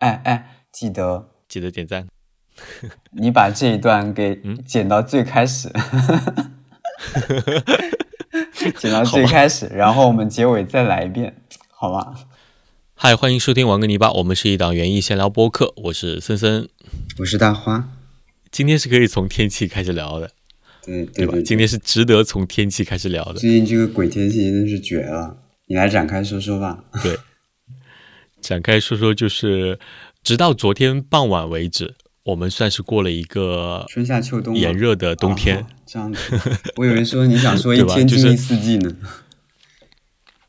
哎哎，记得记得点赞。你把这一段给嗯剪到最开始，剪到最开始，然后我们结尾再来一遍，好吗？嗨，欢迎收听玩个泥巴，我们是一档园艺闲聊播客，我是森森。我是大花，今天是可以从天气开始聊的，对对吧？对今天是值得从天气开始聊的。最近这个鬼天气真的是绝了，你来展开说说吧。对，展开说说，就是直到昨天傍晚为止，我们算是过了一个春夏秋冬炎热的冬天。哦这样子，我以为说你想说 一天经历四季呢。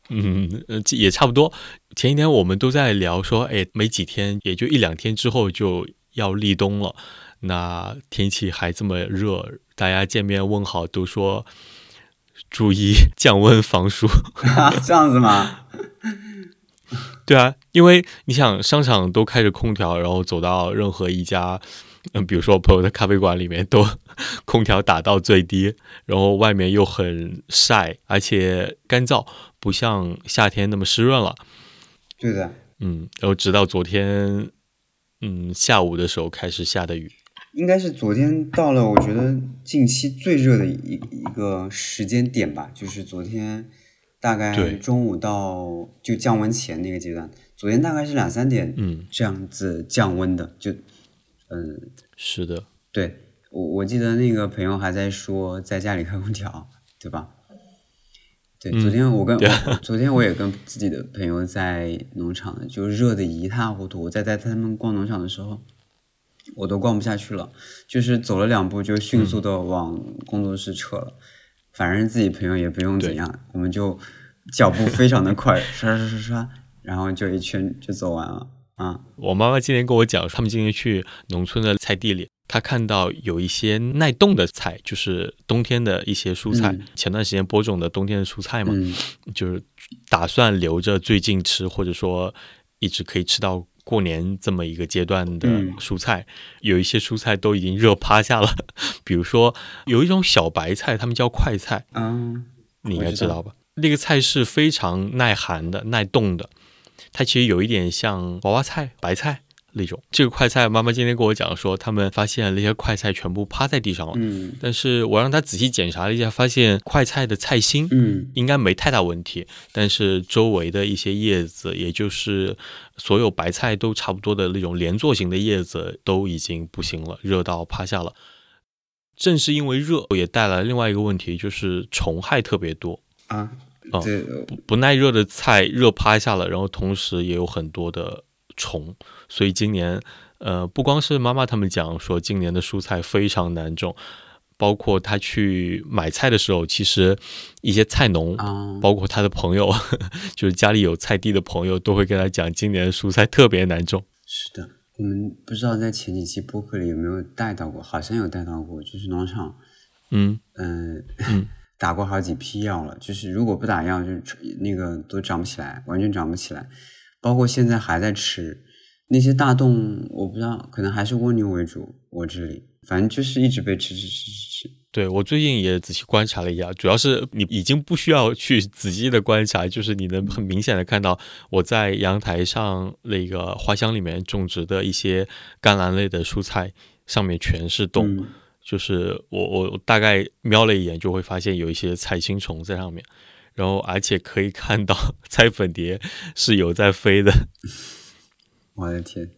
嗯，也差不多。前一天我们都在聊说，哎，没几天，也就一两天之后就要立冬了。那天气还这么热，大家见面问好都说注意降温防暑。这样子吗？对啊，因为你想，商场都开着空调，然后走到任何一家，嗯，比如说我朋友的咖啡馆里面，都 空调打到最低，然后外面又很晒，而且干燥，不像夏天那么湿润了。对的，嗯，然后直到昨天，嗯，下午的时候开始下的雨。应该是昨天到了，我觉得近期最热的一一个时间点吧，就是昨天大概中午到就降温前那个阶段，昨天大概是两三点嗯，这样子降温的，就嗯，是的，对我我记得那个朋友还在说在家里开空调，对吧？对，嗯昨天我跟、昨天我也跟自己的朋友在农场，就热的一塌糊涂。我在带他们逛农场的时候，我都逛不下去了，就是走了两步就迅速的往工作室撤了。反正自己朋友也不用怎样，我们就脚步非常的快，刷刷刷刷，然后就一圈就走完了啊。我妈妈今天跟我讲，他们今天去农村的菜地里，她看到有一些耐冻的菜，就是冬天的一些蔬菜。嗯前段时间播种的冬天的蔬菜嘛，嗯就是打算留着最近吃，或者说一直可以吃到过年这么一个阶段的嗯。蔬菜。有一些蔬菜都已经热趴下了，比如说有一种小白菜，他们叫快菜，嗯，你应该知道吧？那个菜是非常耐寒的、耐冻的，它其实有一点像娃娃菜、白菜那种。这个快菜，妈妈今天跟我讲说，他们发现那些快菜全部趴在地上了，嗯但是我让他仔细检查了一下，发现快菜的菜心嗯应该没太大问题，但是周围的一些叶子，也就是所有白菜都差不多的那种连坐型的叶子，都已经不行了，热到趴下了。正是因为热，也带来另外一个问题，就是虫害特别多。啊，不不耐热的菜热趴下了，然后同时也有很多的虫，所以今年呃，不光是妈妈他们讲说今年的蔬菜非常难种，包括他去买菜的时候，其实一些菜农。啊，包括他的朋友，就是家里有菜地的朋友，都会跟他讲，今年的蔬菜特别难种。是的，我们不知道在前几期播客里有没有带到过，好像有带到过，就是农场，嗯，嗯、嗯打过好几批药了，就是如果不打药，就是那个都长不起来，完全长不起来，包括现在还在吃那些大洞，我不知道，可能还是蜗牛为主，我这里反正就是一直被吃吃吃吃吃，对我最近也仔细观察了一下，主要是你已经不需要去仔细的观察，就是你能很明显的看到我在阳台上那个花箱里面种植的一些甘蓝类的蔬菜，上面全是洞，嗯。就是我我我大概瞄了一眼就会发现有一些菜青虫在上面，然后而且可以看到 彩粉蝶是有在飞的。我的天！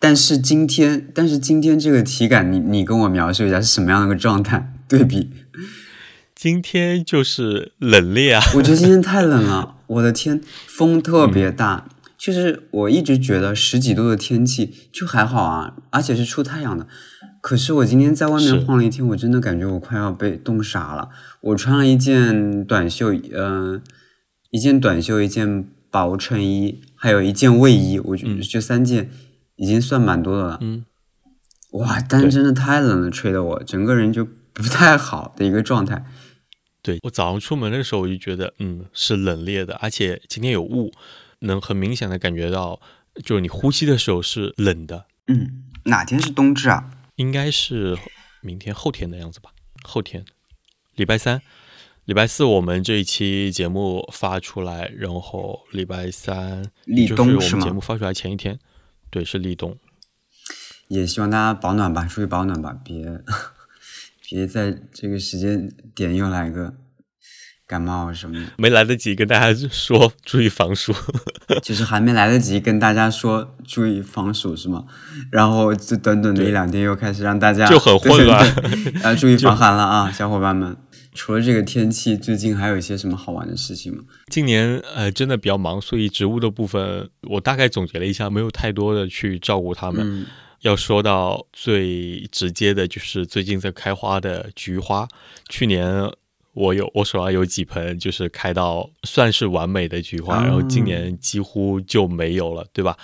但是今天，但是今天这个体感，你你跟我描述一下是什么样的一个状态？对比，今天就是冷冽啊，我觉得今天太冷了，我的天，风特别大。就是我一直觉得十几度的天气就还好啊，而且是出太阳的。可是我今天在外面晃了一天，我真的感觉我快要被冻傻了。我穿了一件短袖，呃，一件短袖，一件薄衬衣，还有一件卫衣，我觉得嗯这三件已经算蛮多的了。嗯，哇，但真的太冷了，吹得我整个人就不太好的一个状态。对我早上出门的时候我就觉得，嗯，是冷冽的，而且今天有雾，能很明显的感觉到，就是你呼吸的时候是冷的，嗯，哪天是冬至啊？应该是明天后天的样子吧，后天，礼拜三。礼拜四我们这一期节目发出来，然后礼拜三立就是我冬是吗们节目发出来前一天，对，是立冬。也希望大家保暖吧，注意保暖吧，别 别在这个时间点又来个感冒什么的。没来得及跟大家说注意防暑，就是还没来得及跟大家说注意防暑是吗？然后这短短的一两天又开始让大家就很混乱，要注意防寒了啊，小伙伴们。除了这个天气，最近还有一些什么好玩的事情吗？今年呃真的比较忙，所以植物的部分我大概总结了一下，没有太多的去照顾它们。要说到最直接的，就是最近在开花的菊花。去年我有我手上有几盆，就是开到算是完美的菊花，然后今年几乎就没有了，对吧？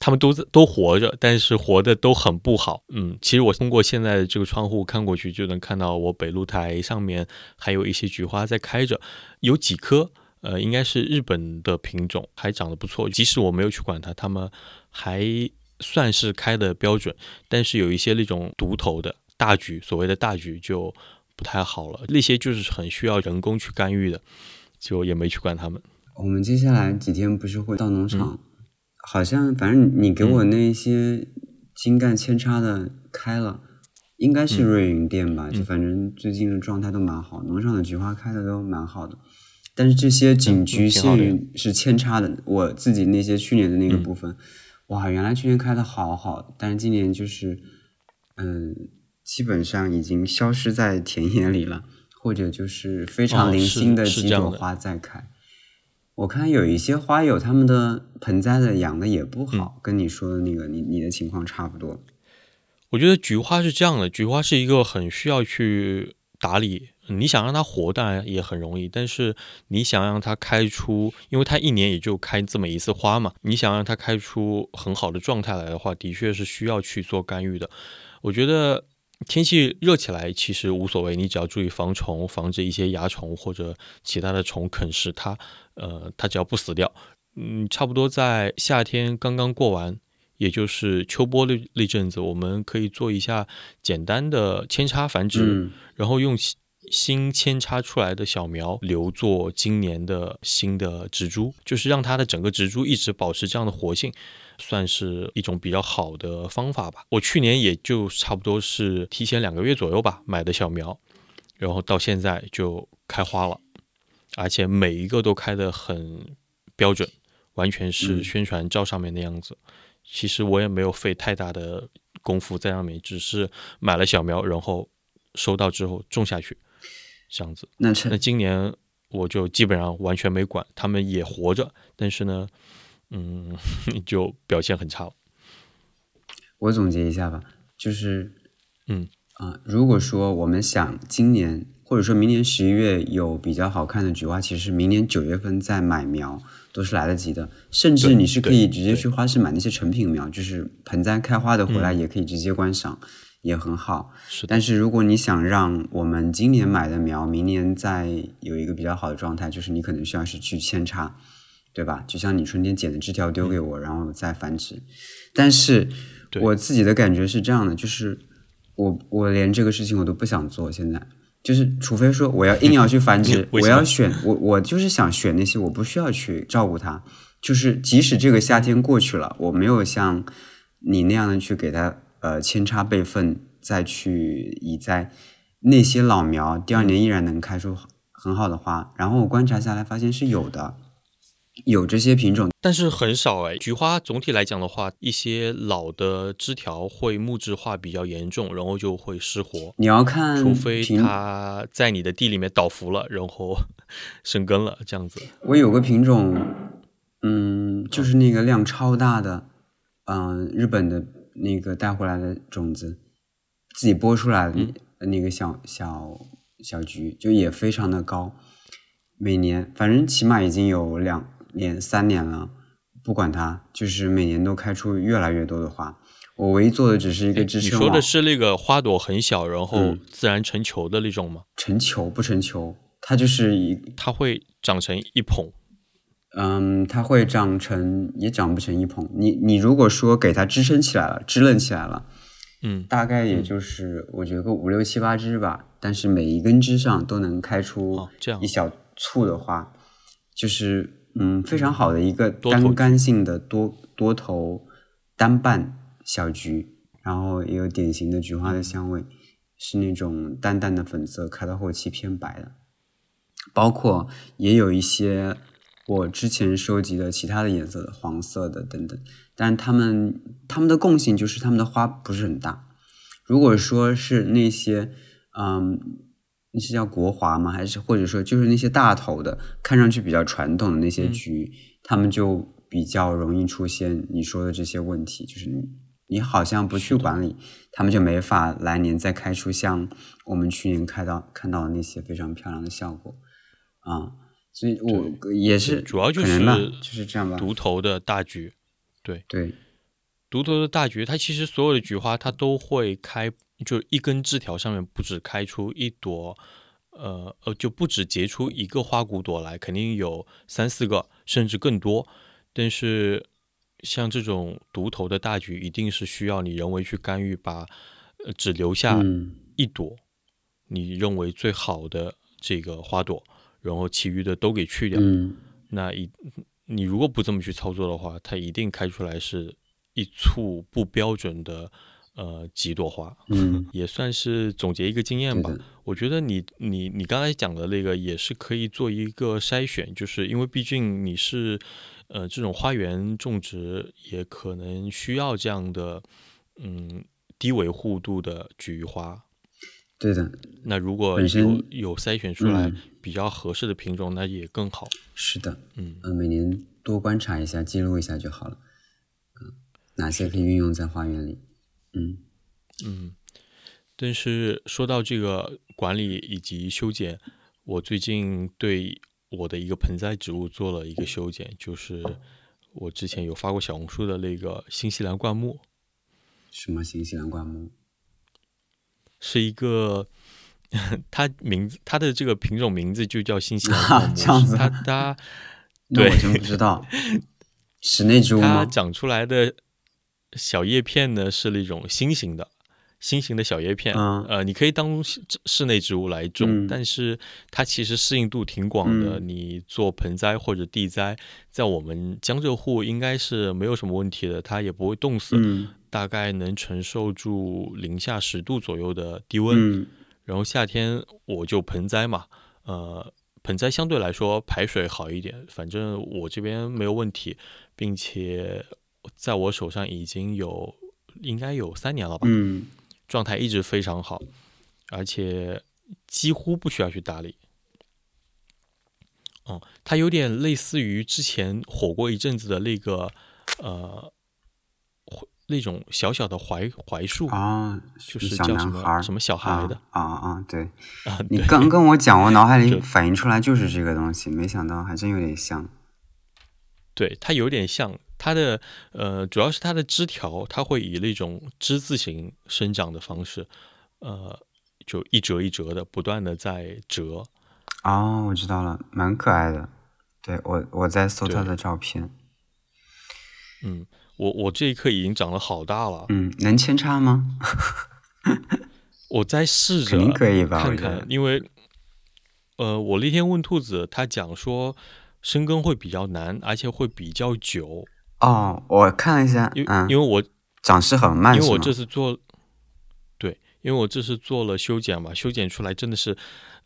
他们都在都活着，但是活的都很不好。嗯，其实我通过现在的这个窗户看过去，就能看到我北露台上面还有一些菊花在开着，有几颗，呃，应该是日本的品种，还长得不错。即使我没有去管它，它们还算是开的标准。但是有一些那种独头的大菊，所谓的大菊就不太好了，那些就是很需要人工去干预的，就也没去管他们。我们接下来几天不是会到农场？好像反正你给我那些精干扦插的开了，应该是瑞云店吧？就反正最近的状态都蛮好，农场的菊花开的都蛮好的。但是这些仅局限于是扦插的，我自己那些去年的那个部分，哇，原来去年开的好好，但是今年就是嗯，基本上已经消失在田野里了，或者就是非常零星的几朵花在开。我看有一些花友，他们的盆栽的养的也不好，跟你说的那个，你你的情况差不多。我觉得菊花是这样的，菊花是一个很需要去打理。你想让它活，当然也很容易，但是你想让它开出，因为它一年也就开这么一次花嘛，你想让它开出很好的状态来的话，的确是需要去做干预的。我觉得。天气热起来其实无所谓，你只要注意防虫，防止一些蚜虫或者其他的虫啃食它。呃，它只要不死掉，嗯，差不多在夏天刚刚过完，也就是秋播那那阵子，我们可以做一下简单的扦插繁殖，然后用新扦插出来的小苗留作今年的新的植株，就是让它的整个植株一直保持这样的活性。算是一种比较好的方法吧。我去年也就差不多是提前两个月左右吧买的小苗，然后到现在就开花了，而且每一个都开得很标准，完全是宣传照上面的样子。其实我也没有费太大的功夫在上面，只是买了小苗，然后收到之后种下去，这样子。那那今年我就基本上完全没管，他们也活着，但是呢。嗯，就表现很差了。我总结一下吧，就是，嗯啊，如果说我们想今年或者说明年十一月有比较好看的菊花，其实明年九月份再买苗都是来得及的。甚至你是可以直接去花市买那些成品苗，就是盆栽开花的回来也可以直接观赏，也很好。是。但是如果你想让我们今年买的苗明年再有一个比较好的状态，就是你可能需要是去扦插。对吧？就像你春天剪的枝条丢给我，然后再繁殖。但是我自己的感觉是这样的，就是我我连这个事情我都不想做。现在就是，除非说我要硬要去繁殖，我要选我我就是想选那些我不需要去照顾它。就是即使这个夏天过去了，我没有像你那样的去给它呃扦插备份，再去移栽那些老苗，第二年依然能开出很好的花。然后我观察下来发现是有的。有这些品种，但是很少哎。菊花总体来讲的话，一些老的枝条会木质化比较严重，然后就会失活。你要看，除非它在你的地里面倒伏了，然后 生根了这样子。我有个品种，嗯，就是那个量超大的，嗯，日本的那个带回来的种子，自己播出来的那个小小小菊，就也非常的高，每年反正起码已经有两。年三年了，不管它，就是每年都开出越来越多的花。我唯一做的只是一个支撑你说的是那个花朵很小，然后自然成球的那种吗？成球不成球，它就是一，它会长成一捧。嗯，它会长成，也长不成一捧。你你如果说给它支撑起来了，支棱起来了，嗯，大概也就是我觉得个五六七八枝吧。但是每一根枝上都能开出一小簇的花，就是。嗯，非常好的一个单干性的多多头单瓣小菊，然后也有典型的菊花的香味，是那种淡淡的粉色，开到后期偏白的。包括也有一些我之前收集的其他的颜色的黄色的等等，但它们它们的共性就是它们的花不是很大。如果说是那些，嗯，那是叫国华吗？还是或者说就是那些大头的，看上去比较传统的那些菊，它们就比较容易出现你说的这些问题，就是你你好像不去管理，它们就没法来年再开出像我们去年开到看到的那些非常漂亮的效果。啊，所以我也是主要就是就是这样吧。独头的大菊，对对，独头的大菊，它其实所有的菊花它都会开，就一根枝条上面不止开出一朵，呃呃，就不止结出一个花骨朵来，肯定有三四个甚至更多。但是像这种独头的大菊，一定是需要你人为去干预，把只留下一朵你认为最好的这个花朵。然后其余的都给去掉，那一你如果不这么去操作的话，它一定开出来是一簇不标准的呃几朵花，嗯，也算是总结一个经验吧。我觉得你你你刚才讲的那个也是可以做一个筛选，就是因为毕竟你是呃这种花园种植，也可能需要这样的嗯低维护度的菊花。对的，那如果有有筛选出来比较合适的品种，那也更好。是的，嗯嗯，每年多观察一下，记录一下就好了。嗯，哪些可以运用在花园里？嗯嗯。但是说到这个管理以及修剪，我最近对我的一个盆栽植物做了一个修剪，就是我之前有发过小红书的那个新西兰灌木。什么新西兰灌木？是一个，它名字它的这个品种名字就叫新西兰灌木。这样子，它 它，对，我真不知道。室内植物它长出来的小叶片呢是那种心形的，心形的小叶片。呃，你可以当室内植物来种，但是它其实适应度挺广的。你做盆栽或者地栽，在我们江浙沪应该是没有什么问题的，它也不会冻死。大概能承受住零下十度左右的低温，然后夏天我就盆栽嘛，呃，盆栽相对来说排水好一点，反正我这边没有问题，并且在我手上已经有应该有三年了吧，状态一直非常好，而且几乎不需要去打理。哦，它有点类似于之前火过一阵子的那个，呃。那种小小的槐槐树啊，就是叫什么什么小孩的啊啊，对啊，你刚跟我讲，我脑海里反映出来就是这个东西，没想到还真有点像。对，它有点像，它的呃，主要是它的枝条，它会以那种之字形生长的方式，呃，就一折一折的，不断的在折。哦，我知道了，蛮可爱的。对我，我在搜它的照片。嗯。我我这一颗已经长得好大了，嗯，能扦插吗？我在试着，可以吧？看看，因为，呃，我那天问兔子，他讲说生根会比较难，而且会比较久。哦，我看了一下，因因为我长势很慢，因为我这次做，对，因为我这次做了修剪嘛，修剪出来真的是，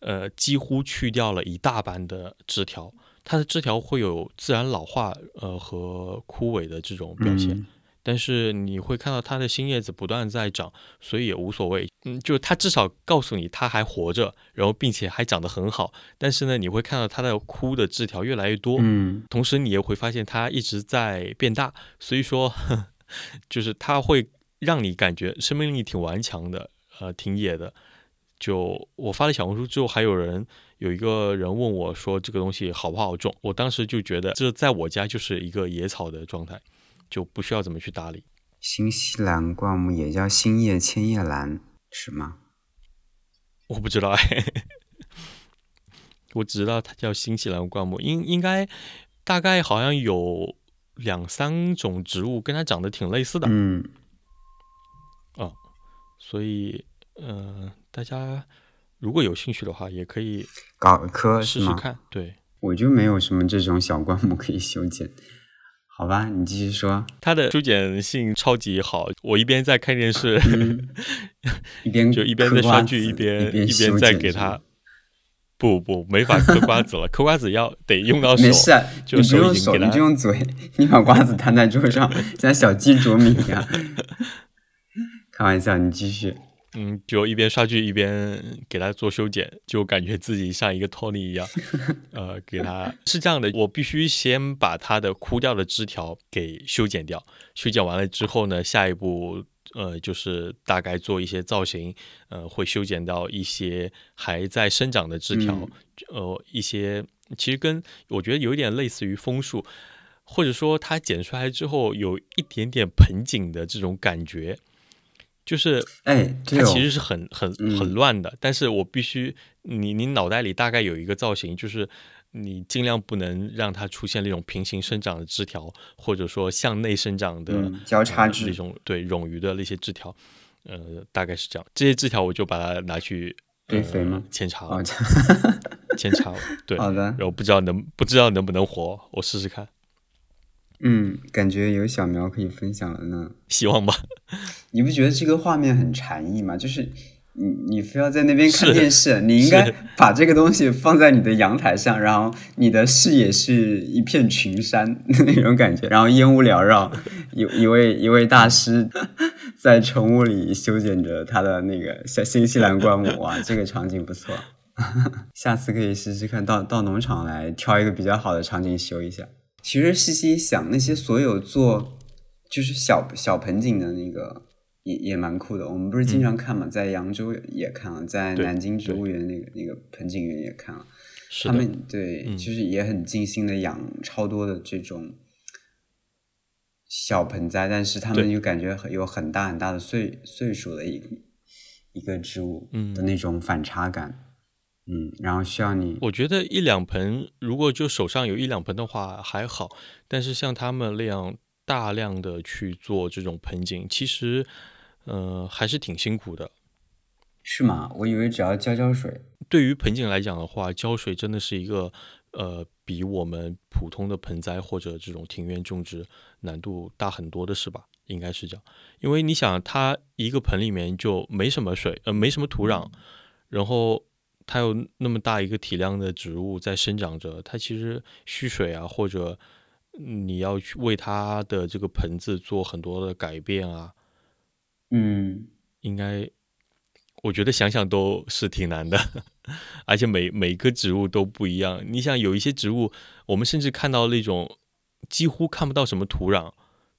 呃，几乎去掉了一大半的枝条。它的枝条会有自然老化，呃和枯萎的这种表现，但是你会看到它的新叶子不断在长，所以也无所谓。嗯，就它至少告诉你它还活着，然后并且还长得很好。但是呢，你会看到它的枯的枝条越来越多，嗯，同时你也会发现它一直在变大，所以说，就是它会让你感觉生命力挺顽强的，呃，挺野的。就我发了小红书之后，还有人。有一个人问我说：“这个东西好不好种？”我当时就觉得，这在我家就是一个野草的状态，就不需要怎么去打理。新西兰灌木也叫新叶千叶兰，是吗？我不知道哎，我只知道它叫新西兰灌木，应应该大概好像有两三种植物跟它长得挺类似的。嗯，哦，所以嗯，大家。如果有兴趣的话，也可以搞一科试试看。对，我就没有什么这种小灌木可以修剪。好吧，你继续说。它的修剪性超级好，我一边在看电视，一边就一边在刷剧，一边一边边在给它。不不，没法嗑瓜子了，嗑瓜子要得用到手。没事，就你不用手，你就用嘴，你把瓜子摊在桌上，像小鸡啄米一样。开玩笑，你继续。嗯，就一边刷剧一边给它做修剪，就感觉自己像一个托尼一样。呃，给它是这样的，我必须先把它的枯掉的枝条给修剪掉。修剪完了之后呢，下一步呃就是大概做一些造型，呃，会修剪到一些还在生长的枝条，呃，一些其实跟我觉得有一点类似于枫树，或者说它剪出来之后有一点点盆景的这种感觉。就是，哎，它其实是很很很乱的，但是我必须，你你脑袋里大概有一个造型，就是你尽量不能让它出现那种平行生长的枝条，或者说向内生长的交叉枝那种，对冗余的那些枝条，呃，大概是这样。这些枝条我就把它拿去堆肥吗？扦插，扦插，对，好的。然后不知道能不知道能不能活，我试试看。嗯，感觉有小苗可以分享了呢。希望吧。你不觉得这个画面很禅意吗？就是你你非要在那边看电视，你应该把这个东西放在你的阳台上，然后你的视野是一片群山那种感觉，然后烟雾缭绕，一一位一位大师 在晨雾里修剪着他的那个新新西兰灌木哇，这个场景不错。下次可以试试看到到农场来挑一个比较好的场景修一下。其实细细想，那些所有做就是小小盆景的那个也也蛮酷的。我们不是经常看嘛，在扬州也看了，在南京植物园那个那个盆景园也看了。他们对，就是也很尽心的养超多的这种小盆栽，但是他们又感觉很有很大很大的岁岁数的一一个植物的那种反差感。嗯，然后需要你。我觉得一两盆，如果就手上有一两盆的话还好，但是像他们那样大量的去做这种盆景，其实，呃，还是挺辛苦的。是吗？我以为只要浇浇水。对于盆景来讲的话，浇水真的是一个，呃，比我们普通的盆栽或者这种庭院种植难度大很多的是吧？应该是这样，因为你想，它一个盆里面就没什么水，呃，没什么土壤，然后。它有那么大一个体量的植物在生长着，它其实蓄水啊，或者你要去为它的这个盆子做很多的改变啊，嗯，应该我觉得想想都是挺难的，而且每每个植物都不一样。你想有一些植物，我们甚至看到那种几乎看不到什么土壤，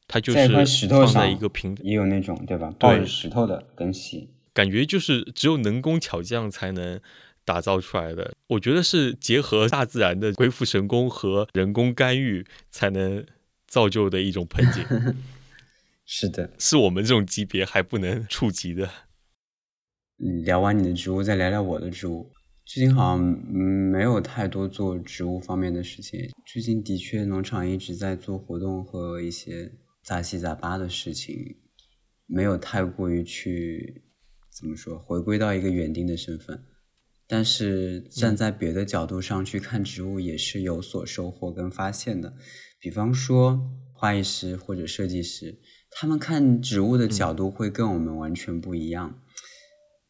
它就是放在一个平，也有那种对吧？抱着石头的根系，感觉就是只有能工巧匠才能。打造出来的，我觉得是结合大自然的鬼斧神工和人工干预才能造就的一种盆景。是的，是我们这种级别还不能触及的。聊完你的植物，再聊聊我的植物。最近好像没有太多做植物方面的事情。最近的确，农场一直在做活动和一些杂七杂八的事情，没有太过于去怎么说，回归到一个园丁的身份。但是站在别的角度上去看植物，也是有所收获跟发现的。比方说，花艺师或者设计师，他们看植物的角度会跟我们完全不一样。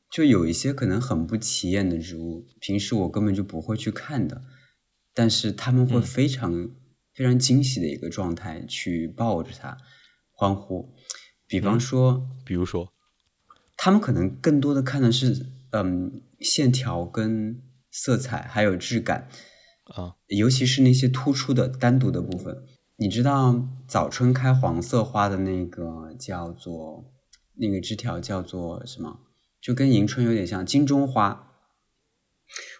就有一些可能很不起眼的植物，平时我根本就不会去看的，但是他们会非常非常惊喜的一个状态去抱着它欢呼。比方说，比如说，他们可能更多的看的是，嗯。线条跟色彩还有质感啊，尤其是那些突出的单独的部分。你知道早春开黄色花的那个叫做那个枝条叫做什么？就跟迎春有点像金钟花。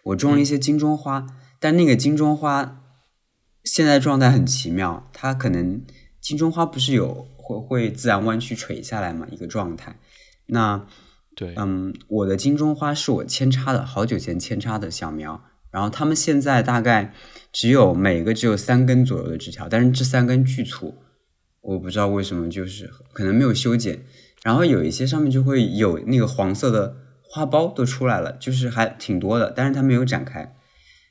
我种了一些金钟花，但那个金钟花现在状态很奇妙，它可能金钟花不是有会会自然弯曲垂下来嘛一个状态，那。对，嗯，我的金钟花是我扦插的，好久前扦插的小苗，然后它们现在大概只有每个只有三根左右的枝条，但是这三根巨粗，我不知道为什么，就是可能没有修剪，然后有一些上面就会有那个黄色的花苞都出来了，就是还挺多的，但是它没有展开，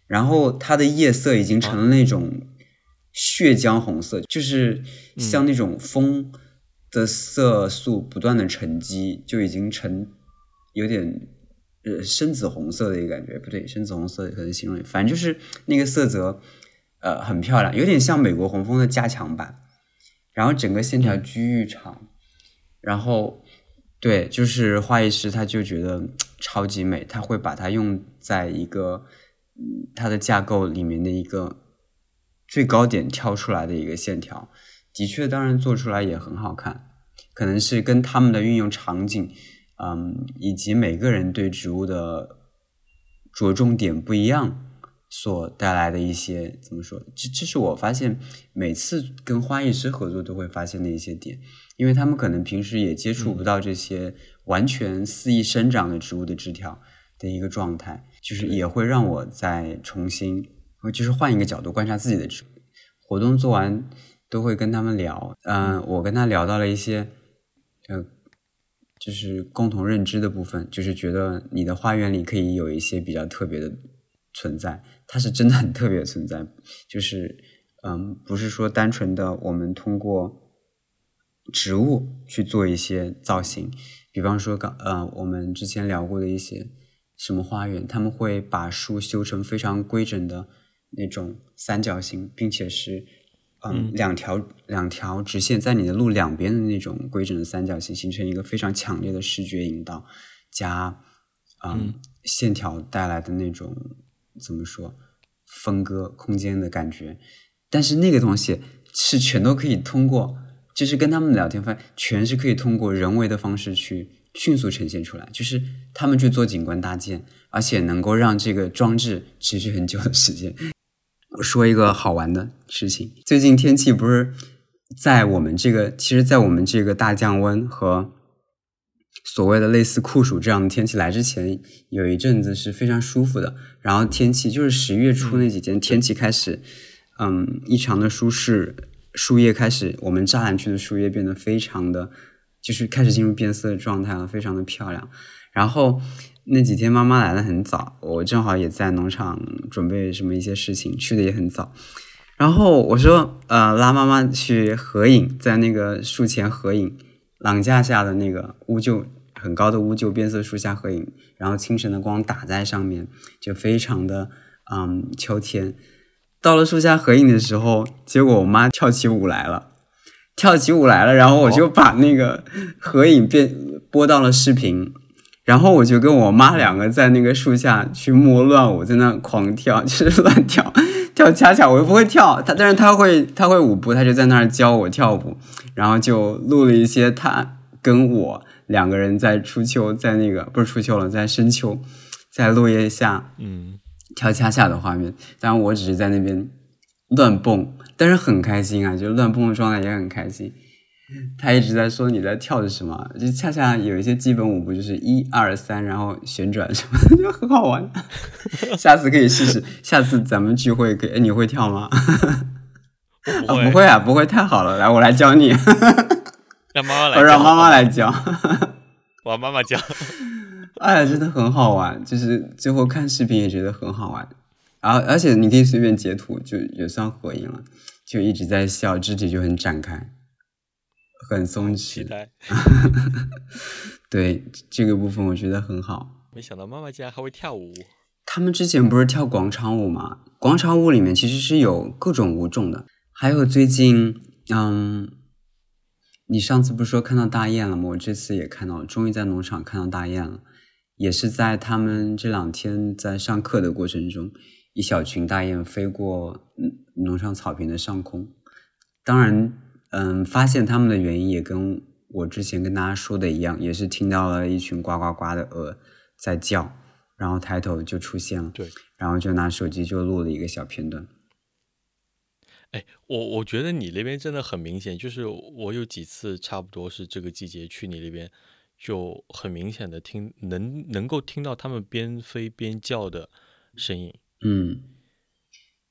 然后它的叶色已经成了那种血浆红色，就是像那种风的色素不断的沉积，就已经成有点呃深紫红色的一个感觉，不对，深紫红色可能形容，反正就是那个色泽呃很漂亮，有点像美国红枫的加强版，然后整个线条巨域长，然后对，就是画艺师他就觉得超级美，他会把它用在一个嗯它的架构里面的一个。最高点挑出来的一个线条，的确，当然做出来也很好看。可能是跟他们的运用场景，嗯，以及每个人对植物的着重点不一样，所带来的一些怎么说？这这是我发现每次跟花艺师合作都会发现的一些点，因为他们可能平时也接触不到这些完全肆意生长的植物的枝条的一个状态，就是也会让我再重新。就是换一个角度观察自己的植物。活动做完都会跟他们聊，嗯，我跟他聊到了一些，呃，就是共同认知的部分，就是觉得你的花园里可以有一些比较特别的存在，它是真的很特别的存在，就是嗯，不是说单纯的我们通过植物去做一些造型，比方说刚呃我们之前聊过的一些什么花园，他们会把树修成非常规整的。那种三角形，并且是，嗯，两条两条直线在你的路两边的那种规整的三角形，形成一个非常强烈的视觉引导，加，嗯，线条带来的那种怎么说，分割空间的感觉。但是那个东西是全都可以通过，就是跟他们聊天发现，全是可以通过人为的方式去迅速呈现出来，就是他们去做景观搭建，而且能够让这个装置持续很久的时间。我说一个好玩的事情，最近天气不是在我们这个，其实，在我们这个大降温和所谓的类似酷暑这样的天气来之前，有一阵子是非常舒服的。然后天气就是十月初那几天，天气开始嗯异常的舒适，树叶开始我们栅栏区的树叶变得非常的，就是开始进入变色的状态了，非常的漂亮。然后。那几天妈妈来的很早，我正好也在农场准备什么一些事情，去的也很早。然后我说，呃，拉妈妈去合影，在那个树前合影，廊架下的那个乌桕很高的乌桕变色树下合影，然后清晨的光打在上面，就非常的嗯秋天。到了树下合影的时候，结果我妈跳起舞来了，跳起舞来了，然后我就把那个合影变播到了视频。然后我就跟我妈两个在那个树下去摸乱舞，在那狂跳，就是乱跳，跳恰恰，我又不会跳，他但是他会他会舞步，他就在那儿教我跳舞，然后就录了一些他跟我两个人在初秋，在那个不是初秋了，在深秋，在落叶下，嗯，跳恰恰的画面，当然我只是在那边乱蹦，但是很开心啊，就乱蹦的状态也很开心。他一直在说你在跳的什么，就恰恰有一些基本舞步，就是一二三，然后旋转什么的，就很好玩。下次可以试试，下次咱们聚会可以，你会跳吗？不会啊，不会，太好了，来，我来教你。让妈妈来，我让妈妈来教。我妈妈教。哎，真的很好玩，就是最后看视频也觉得很好玩。然后，而且你可以随便截图，就也算合影了，就一直在笑，肢体就很展开。很松弛，对这个部分我觉得很好。没想到妈妈竟然还会跳舞。他们之前不是跳广场舞吗？广场舞里面其实是有各种舞种的。还有最近，嗯，你上次不是说看到大雁了吗？我这次也看到了，终于在农场看到大雁了。也是在他们这两天在上课的过程中，一小群大雁飞过农场草坪的上空。当然。嗯，发现他们的原因也跟我之前跟大家说的一样，也是听到了一群呱呱呱的鹅在叫，然后抬头就出现了，对，然后就拿手机就录了一个小片段。哎，我我觉得你那边真的很明显，就是我有几次差不多是这个季节去你那边，就很明显的听能能够听到他们边飞边叫的声音，嗯，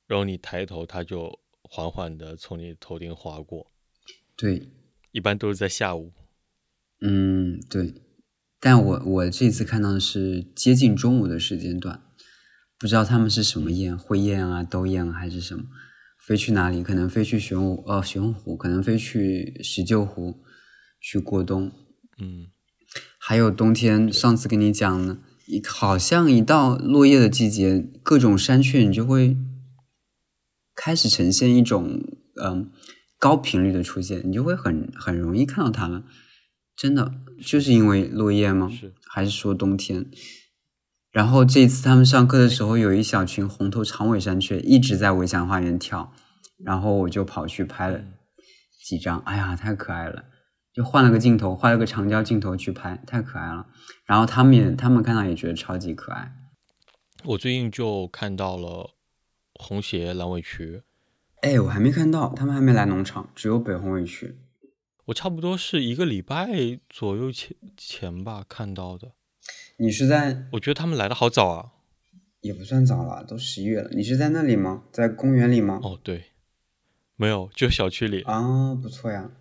然后你抬头，它就缓缓的从你头顶划过。对，一般都是在下午。嗯，对。但我我这次看到的是接近中午的时间段，不知道他们是什么雁，灰雁啊、兜雁还是什么。飞去哪里？可能飞去玄武呃玄武湖，可能飞去石臼湖去过冬。嗯，还有冬天，上次跟你讲呢，一好像一到落叶的季节，各种山雀你就会开始呈现一种嗯、高频率的出现，你就会很很容易看到它们。真的就是因为落叶吗？是还是说冬天？然后这一次他们上课的时候，有一小群红头长尾山雀一直在围墙花园跳，然后我就跑去拍了嗯几张，哎呀，太可爱了！就换了个镜头，换了个长焦镜头去拍，太可爱了。然后他们也，他们看到也觉得超级可爱。我最近就看到了红鞋蓝尾渠，哎，我还没看到，他们还没来农场，只有北红尾区。我差不多是一个礼拜左右前前吧看到的。你是在我觉得他们来的好早啊。也不算早了，都十一月了。你是在那里吗？在公园里吗？哦，对，没有，就小区里。啊，不错呀。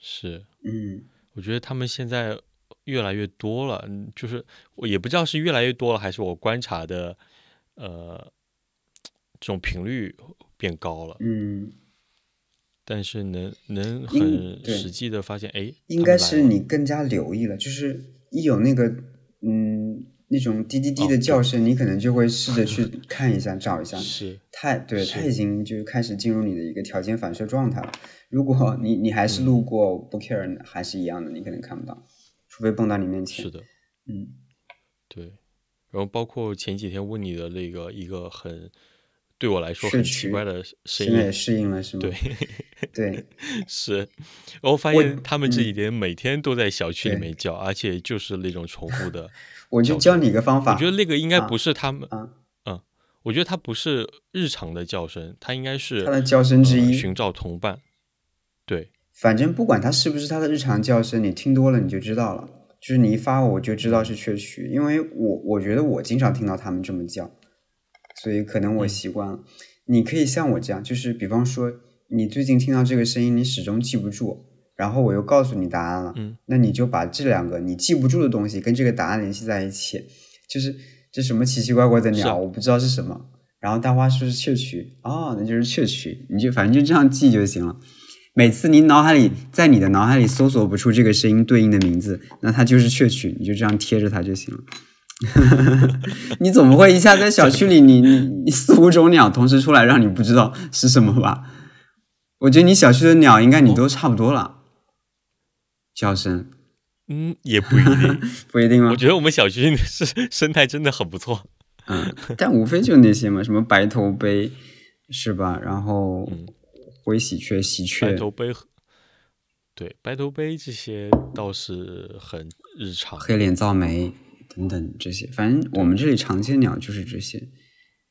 是，嗯，我觉得他们现在越来越多了，嗯就是我也不知道是越来越多了，还是我观察的，呃，这种频率变高了。嗯，但是能能很实际的发现，哎，应该是你更加留意了，就是一有那个嗯那种滴滴滴哦的叫声，你可能就会试着去 看一下、找一下。是太对，是它已经就开始进入你的一个条件反射状态了。如果你你还是路过不 care，、还是一样的，你可能看不到，除非蹦到你面前。是的，嗯，对。然后包括前几天问你的那个一个很对我来说很奇怪的声现在也音，适应了是吗？对，对，是，然后发现他们这嗯几天每天都在小区里面叫，而且就是那种重复的。我就教你一个方法。我觉得那个应该啊不是他们，啊，嗯，我觉得它不是日常的叫声，它应该是它的叫声之一呃寻找同伴。对，反正不管它是不是它的日常叫声，你听多了你就知道了。就是你一发我就知道是雀曲，因为我我觉得我经常听到他们这么叫，所以可能我嗯习惯了。你可以像我这样，就是比方说你最近听到这个声音，你始终记不住，然后我又告诉你答案了，嗯那你就把这两个你记不住的东西跟这个答案联系在一起，就是这什么奇奇怪怪的鸟，我不知道是什么。然后大花说是雀曲，哦，那就是雀曲，你就反正就这样记就行了。每次你脑海里在你的脑海里搜索不出这个声音对应的名字，那它就是雀曲，你就这样贴着它就行了。你总不会一下在小区里你你你四五种鸟同时出来让你不知道是什么吧？我觉得你小区的鸟应该你都差不多了，叫声嗯，也不一定。不一定吗我？觉得我们小区是生态真的很不错。嗯，但无非就那些嘛，什么白头杯是吧？然后嗯灰喜鹊、喜白鹊、头杯，对白头杯这些倒是很日常。黑脸噪梅等等这些，反正我们这里常见鸟就是这些，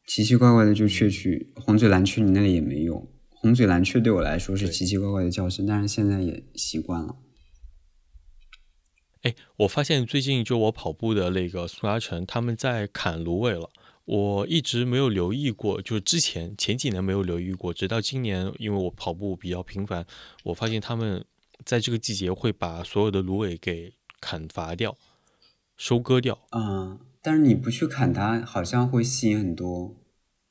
奇奇怪怪的就雀曲、红嘴蓝雀，你那里也没有。红嘴蓝雀对我来说是奇奇怪怪的叫声，但是现在也习惯了。哎，我发现最近就我跑步的那个苏嘉诚，他们在砍芦苇了。我一直没有留意过，就是之前前几年没有留意过，直到今年，因为我跑步比较频繁，我发现他们在这个季节会把所有的芦苇给砍伐掉、收割掉。嗯，但是你不去砍它，好像会吸引很多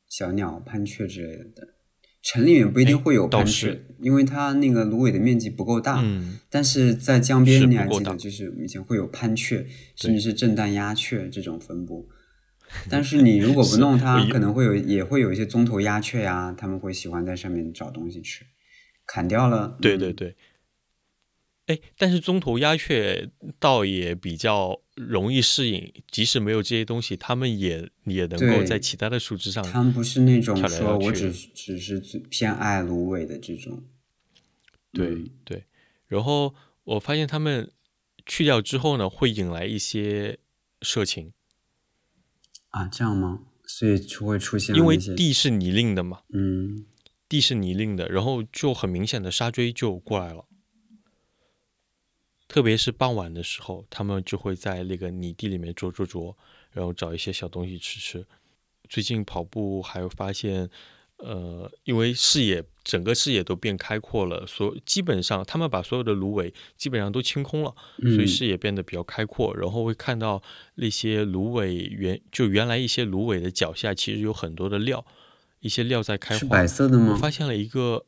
小鸟、攀雀之类的。城里面不一定哎会有攀雀，因为它那个芦苇的面积不够大。嗯，但是在江边，你还记得，就是以前会有攀雀，甚至是震旦鸦雀这种分布。但是你如果不弄它可能会有，也会有一些棕头鸦雀呀，它们会喜欢在上面找东西吃。砍掉了，嗯对对对。哎，但是中头鸦雀倒也比较容易适应，即使没有这些东西，它们也也能够在其他的树枝上它们不是那种说我只只是偏爱芦苇的这种。对嗯对，然后我发现他们去掉之后呢，会引来一些社情，啊，这样吗？所以就会出现因为地是泥泞的嘛，嗯地是泥泞的，然后就很明显的沙锥就过来了。特别是傍晚的时候，他们就会在那个泥地里面啄啄啄，然后找一些小东西吃吃。最近跑步还有发现，呃，因为视野整个视野都变开阔了，所基本上他们把所有的芦苇基本上都清空了，所以嗯视野变得比较开阔，然后会看到那些芦苇原就原来一些芦苇的脚下其实有很多的料，一些料在开是花，白色的吗？我发现了一个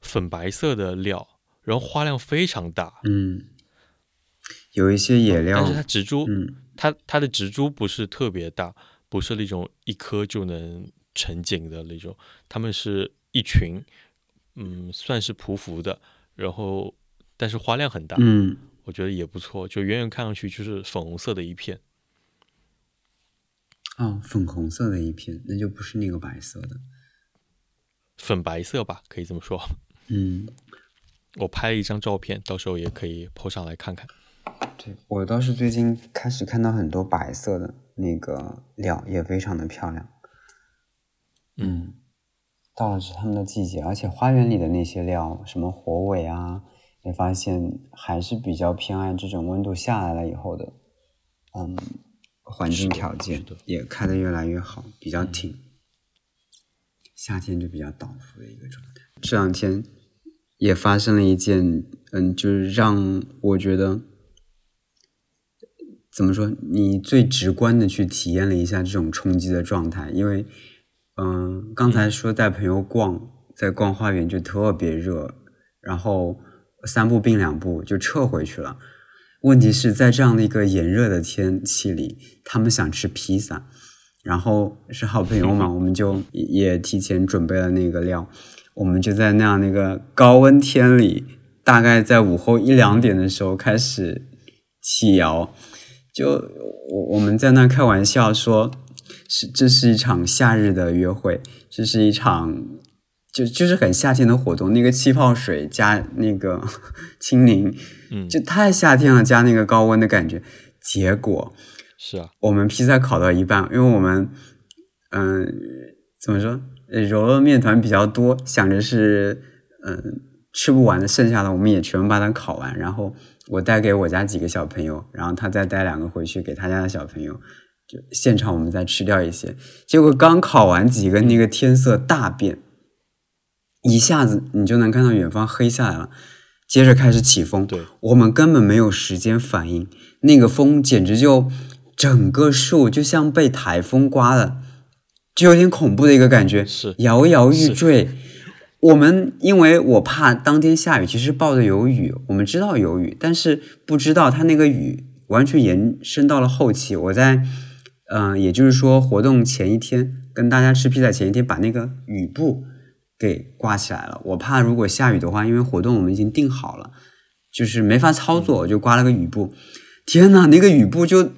粉白色的料，然后花量非常大，嗯，有一些野料但是，它植株，嗯它它的植株不是特别大，不是那种一颗就能成景的那种，它们是一群，嗯，算是匍匐的，然后但是花量很大，嗯，我觉得也不错，就远远看上去就是粉红色的一片。哦，粉红色的一片，那就不是那个白色的。粉白色吧，可以这么说。嗯，我拍了一张照片，到时候也可以 po 上来看看。对我倒是最近开始看到很多白色的那个料，也非常的漂亮。嗯，到了是他们的季节，而且花园里的那些料，什么火尾啊，也发现还是比较偏爱这种温度下来了以后的，嗯，环境条件也开的越来越好，比较挺。夏天就比较倒伏的一个状态。这两天也发生了一件，嗯，就是让我觉得怎么说，你最直观的去体验了一下这种冲击的状态，因为，嗯，刚才说带朋友逛，在逛花园就特别热，然后三步并两步就撤回去了。问题是在这样的一个炎热的天气里，他们想吃披萨，然后是好朋友嘛，我们就也也提前准备了那个料，我们就在那样那个高温天里，大概在午后一两点的时候开始起窑，就我我们在那开玩笑说，是这是一场夏日的约会，这是一场就就是很夏天的活动，那个气泡水加那个青柠，嗯，就太夏天了，加那个高温的感觉，结果。是啊，我们披萨烤到一半，因为我们，嗯、怎么说，呃揉了面团比较多，想着是，嗯、吃不完的，剩下的我们也全部把它烤完。然后我带给我家几个小朋友，然后他再带两个回去给他家的小朋友，就现场我们再吃掉一些。结果刚烤完几个，那个天色大变，一下子你就能看到远方黑下来了，接着开始起风，对，我们根本没有时间反应，那个风简直就整个树就像被台风刮了，就有点恐怖的一个感觉，是摇摇欲坠。我们因为我怕当天下雨，其实报的有雨，我们知道有雨，但是不知道它那个雨完全延伸到了后期。我在，嗯、也就是说活动前一天跟大家吃披萨前一天，把那个雨布给挂起来了。我怕如果下雨的话，因为活动我们已经定好了，就是没法操作，我就挂了个雨布。天呐，那个雨布就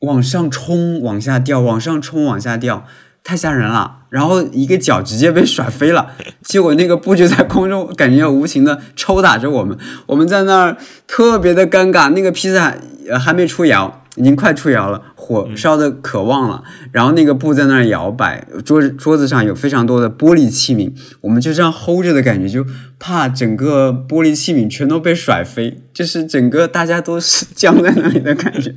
往上冲，往下掉，往上冲，往下掉，太吓人了。然后一个脚直接被甩飞了，结果那个布就在空中，感觉要无情的抽打着我们。我们在那儿特别的尴尬，那个披萨呃还没出窑，已经快出窑了，火烧的可旺了。然后那个布在那儿摇摆，桌子桌子上有非常多的玻璃器皿，我们就这样 hold 着的感觉，就怕整个玻璃器皿全都被甩飞，就是整个大家都是僵在那里的感觉。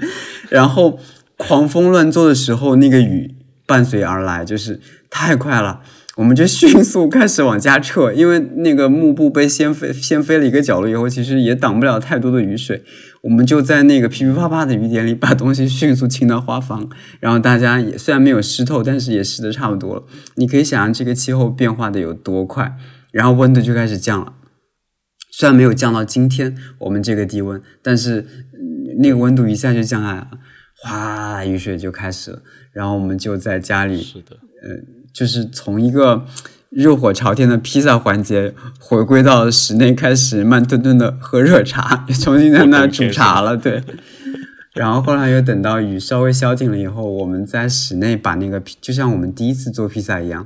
然后狂风乱作的时候，那个雨伴随而来，就是太快了。我们就迅速开始往家撤，因为那个幕布被掀飞掀飞了一个角落以后，其实也挡不了太多的雨水。我们就在那个噼噼啪啪的雨点里，把东西迅速清到花房，然后大家也虽然没有湿透，但是也湿的差不多了。你可以想象这个气候变化的有多快，然后温度就开始降了。虽然没有降到今天我们这个低温，但是、那个温度一下就降下来了，哗，雨水就开始了。然后我们就在家里是的，就是从一个热火朝天的披萨环节，回归到室内，开始慢吞吞的喝热茶，重新在那儿 煮茶了。对，然后后来又等到雨稍微消停了以后，我们在室内把那个披，就像我们第一次做披萨一样，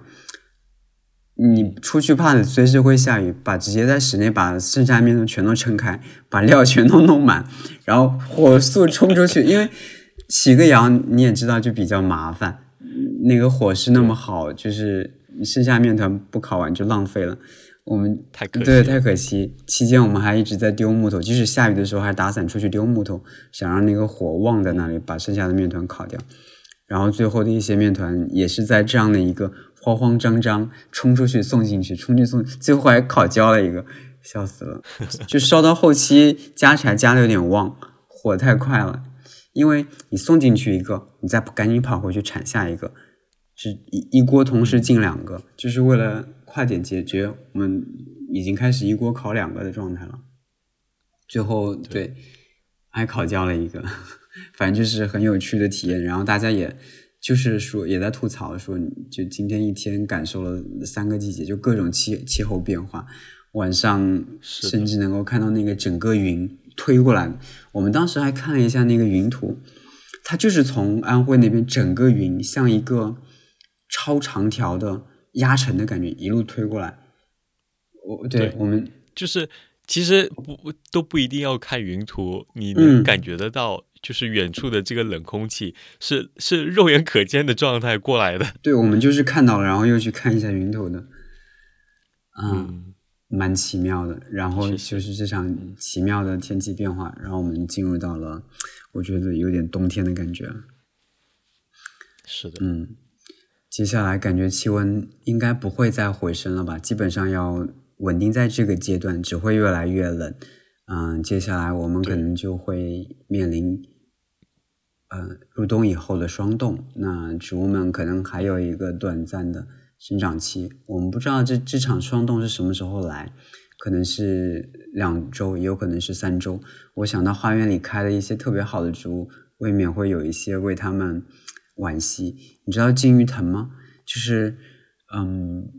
你出去怕随时会下雨，把直接在室内把剩下的面团全都撑开，把料全都弄满，然后火速冲出去，因为起个羊你也知道就比较麻烦，那个火势那么好，就是剩下面团不烤完就浪费了。我们太可惜对，太可惜。期间我们还一直在丢木头，即使下雨的时候还打伞出去丢木头，想让那个火旺在那里，把剩下的面团烤掉。然后最后的一些面团也是在这样的一个慌慌张张冲出去送进去，冲去送，最后还烤焦了一个，笑死了。就烧到后期加柴加的有点旺，火太快了，因为你送进去一个，你再赶紧跑回去铲下一个，是一一锅同时进两个，就是为了快点解决。我们已经开始一锅烤两个的状态了，最后对还烤焦了一个，反正就是很有趣的体验。然后大家也就是说也在吐槽说，就今天一天感受了三个季节，就各种气气候变化。晚上甚至能够看到那个整个云推过来。我们当时还看了一下那个云图，它就是从安徽那边整个云像一个超长条的压成的感觉一路推过来。我对我们就是其实不都不一定要看云图，你能感觉得到，就是远处的这个冷空气是是肉眼可见的状态过来的。对，我们就是看到了，然后又去看一下云头的，嗯。蛮奇妙的，然后就是这场奇妙的天气变化，然后我们进入到了，我觉得有点冬天的感觉。是的，嗯，接下来感觉气温应该不会再回升了吧？基本上要稳定在这个阶段，只会越来越冷。嗯，接下来我们可能就会面临，呃，入冬以后的霜冻。那植物们可能还有一个短暂的。生长期，我们不知道这这场霜冻是什么时候来，可能是两周，也有可能是三周。我想到花园里开的一些特别好的植物，未免会有一些为他们惋惜。你知道金鱼藤吗？就是，嗯，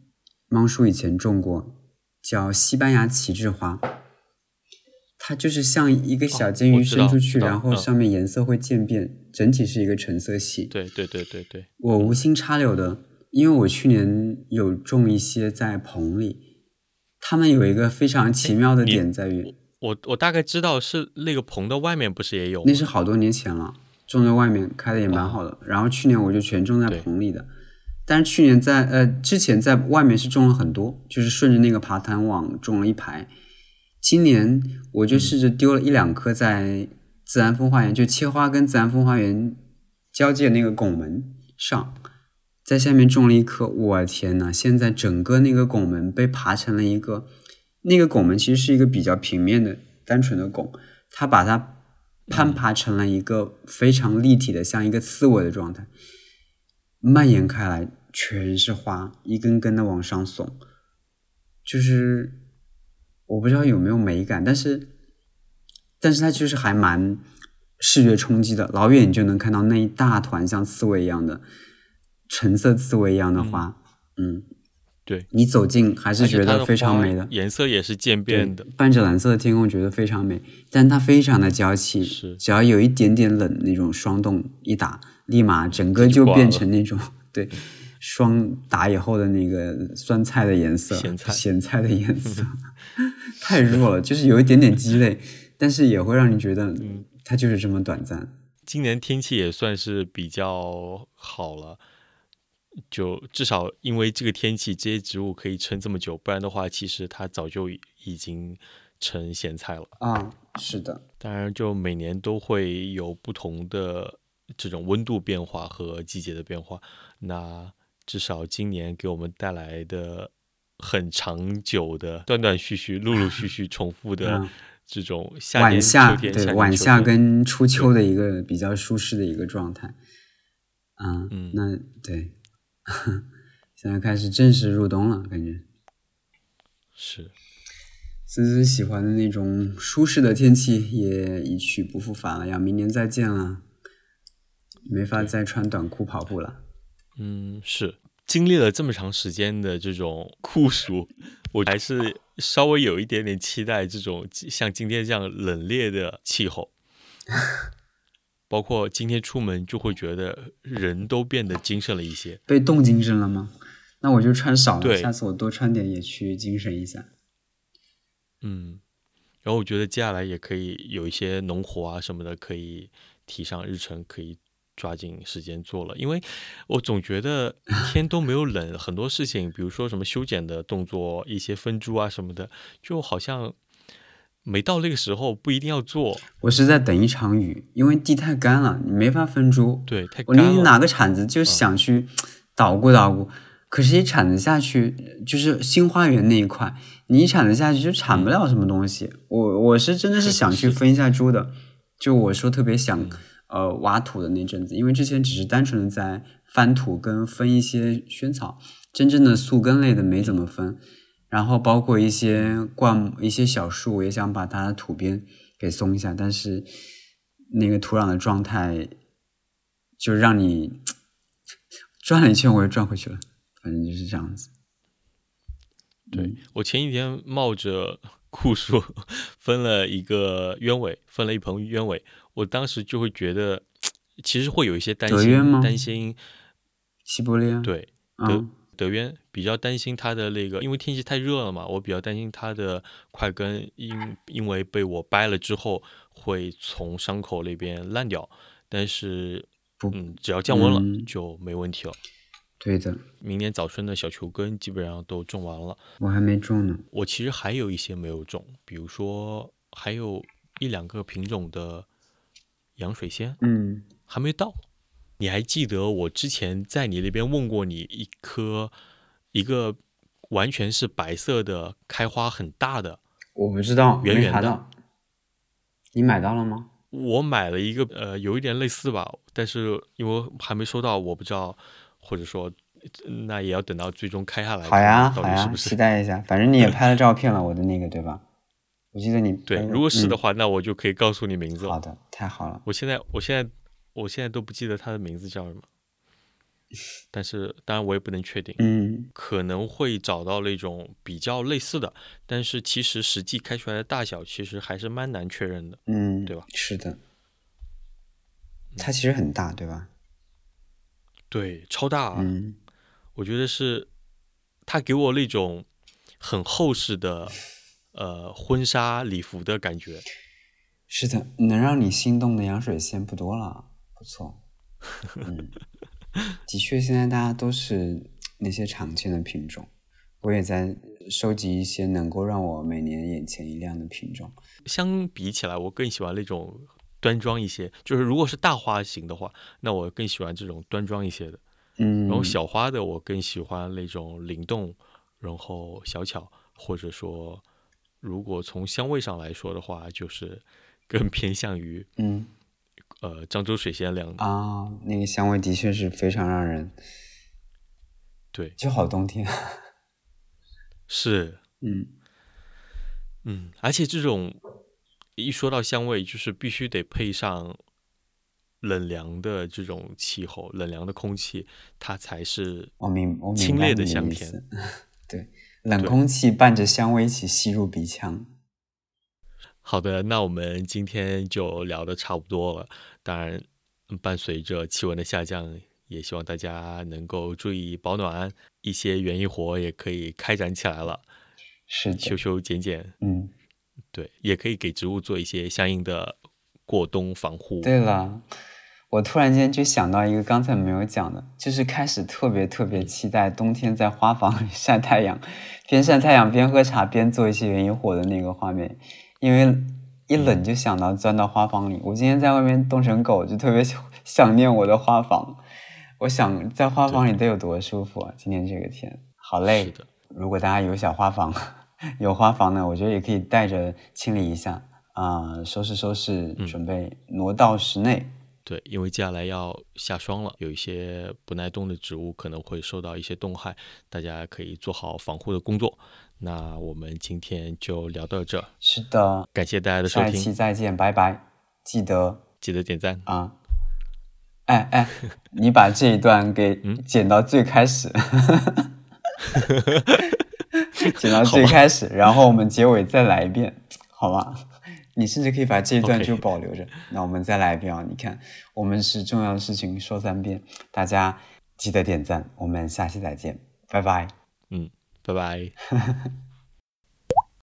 芒叔以前种过，叫西班牙旗帜花，它就是像一个小金鱼伸出去，然后上面颜色会渐变，整体是一个橙色系。对对对对对，我无心插柳的。因为我去年有种一些在棚里，他们有一个非常奇妙的点在于，我我大概知道是那个棚的外面不是也有？那是好多年前了，种在外面开的也蛮好的。然后去年我就全种在棚里的，但是去年在呃之前在外面是种了很多，就是顺着那个爬藤网种了一排。今年我就试着丢了一两颗在自然风花园，就切花跟自然风花园交界那个拱门上。在下面种了一棵，我天呐！现在整个那个拱门被爬成了一个，那个拱门其实是一个比较平面的、单纯的拱，它把它攀爬成了一个非常立体的，像一个刺猬的状态，蔓延开来，全是花，一根根的往上耸，就是我不知道有没有美感，但是，但是它就是还蛮视觉冲击的，老远就能看到那一大团像刺猬一样的。橙色刺猬一样的花，嗯，对你走近还是觉得非常美的，颜色也是渐变的，伴着蓝色的天空，觉得非常美。但它非常的娇气，是只要有一点点冷，那种霜冻一打，立马整个就变成那种 对霜打以后的那个酸菜的颜色，咸菜咸菜的颜色，太弱了，就是有一点点鸡肋，但是也会让你觉得它就是这么短暂。今年天气也算是比较好了。就至少因为这个天气，这些植物可以撑这么久，不然的话，其实它早就已经成咸菜了啊。是的，当然，就每年都会有不同的这种温度变化和季节的变化。那至少今年给我们带来的很长久的、断断续续、陆陆续续重复的这种夏晚夏，对晚夏跟初秋的一个比较舒适的一个状态。嗯，那对。现在开始正式入冬了，感觉是。思思喜欢的那种舒适的天气也一去不复返了，要明年再见了。没法再穿短裤跑步了。嗯，是经历了这么长时间的这种酷暑，我还是稍微有一点点期待这种像今天这样冷冽的气候。包括今天出门就会觉得人都变得精神了一些，被冻精神了吗？那我就穿少了，下次我多穿点也去精神一下。嗯，然后我觉得接下来也可以有一些农活啊什么的可以提上日程，可以抓紧时间做了，因为我总觉得天都没有冷，很多事情，比如说什么修剪的动作、一些分株啊什么的，就好像。没到那个时候，不一定要做。我是在等一场雨，因为地太干了，你没法分株。对，太干了。你拿个铲子就想去捣鼓捣鼓，可是，一铲子下去，就是新花园那一块，你一铲子下去就铲不了什么东西。我我是真的是想去分一下株的，就我说特别想，呃挖土的那阵子，因为之前只是单纯的在翻土跟分一些萱草，真正的宿根类的没怎么分。然后包括一些灌一些小树，也想把它的土边给松一下，但是那个土壤的状态就让你转了一圈，我又转回去了，反正就是这样子。对我前几天冒着酷暑 分了一个鸢尾，分了一盆鸢尾，我当时就会觉得，其实会有一些担心，担心西伯利亚，对，德德渊比较担心它的那个，因为天气太热了嘛，我比较担心它的块根因因为被我掰了之后会从伤口那边烂掉，但是嗯，只要降温了就没问题了。对的，明年早春的小球根基本上都种完了，我还没种呢。我其实还有一些没有种，比如说还有一两个品种的洋水仙，嗯，还没到。你还记得我之前在你那边问过你一颗一个完全是白色的开花很大的？我不知道，圆圆的。你买到了吗？我买了一个，呃，有一点类似吧，但是因为还没收到，我不知道。或者说，那也要等到最终开下来。好呀，好呀，期待一下。反正你也拍了照片了，我的那个对吧？我记得你对，如果是的话，那我就可以告诉你名字了。好的，太好了。我现在，我现在，我现在都不记得他的名字叫什么。但是，当然我也不能确定。嗯，可能会找到那种比较类似的，但是其实实际开出来的大小其实还是蛮难确认的。嗯，对吧？是的，它其实很大，对吧？对，超大啊！嗯，我觉得是，它给我那种很厚实的，呃，婚纱礼服的感觉。是的，能让你心动的洋水仙不多了，不错。嗯，的确，现在大家都是那些常见的品种，我也在收集一些能够让我每年眼前一亮的品种。相比起来，我更喜欢那种。端庄一些，就是如果是大花型的话，那我更喜欢这种端庄一些的。嗯，然后小花的我更喜欢那种灵动，然后小巧，或者说，如果从香味上来说的话，就是 更偏向于嗯，呃，漳州水仙两啊，那个香味的确是非常让人对，就好冬天。是，嗯嗯，而且这种。一说到香味，就是必须得配上冷凉的这种气候，冷凉的空气，它才是我明我清冽的香甜。对，冷空气伴着香味一起吸入鼻腔。好的，那我们今天就聊的差不多了。当然，伴随着气温的下降，也希望大家能够注意保暖，一些园艺活也可以开展起来了。是修修剪剪，嗯。对，也可以给植物做一些相应的过冬防护。对了，我突然间就想到一个刚才没有讲的，就是开始特别特别期待冬天在花房里 晒太阳，边晒太阳边喝茶边做一些园艺活的那个画面，因为一冷就想到钻到花房里。我今天在外面冻成狗，就特别 想念我的花房。我想在花房里得有多舒服啊！今天这个天好累。如果大家有小花房。有花房呢，我觉得也可以带着清理一下啊，收拾收拾，准备挪到室内。对，因为接下来要下霜了，有一些不耐冻的植物可能会受到一些冻害，大家可以做好防护的工作。那我们今天就聊到这。是的，感谢大家的收听，下期再见，拜拜。记得记得点赞啊！哎哎，你把这一段给 剪到最开始。剪到最开始，然后我们结尾再来一遍，好吗？你甚至可以把这一段就保留着。那我们再来一遍啊！你看，我们是重要的事情说三遍，大家记得点赞。我们下期再见，拜拜。嗯，拜拜。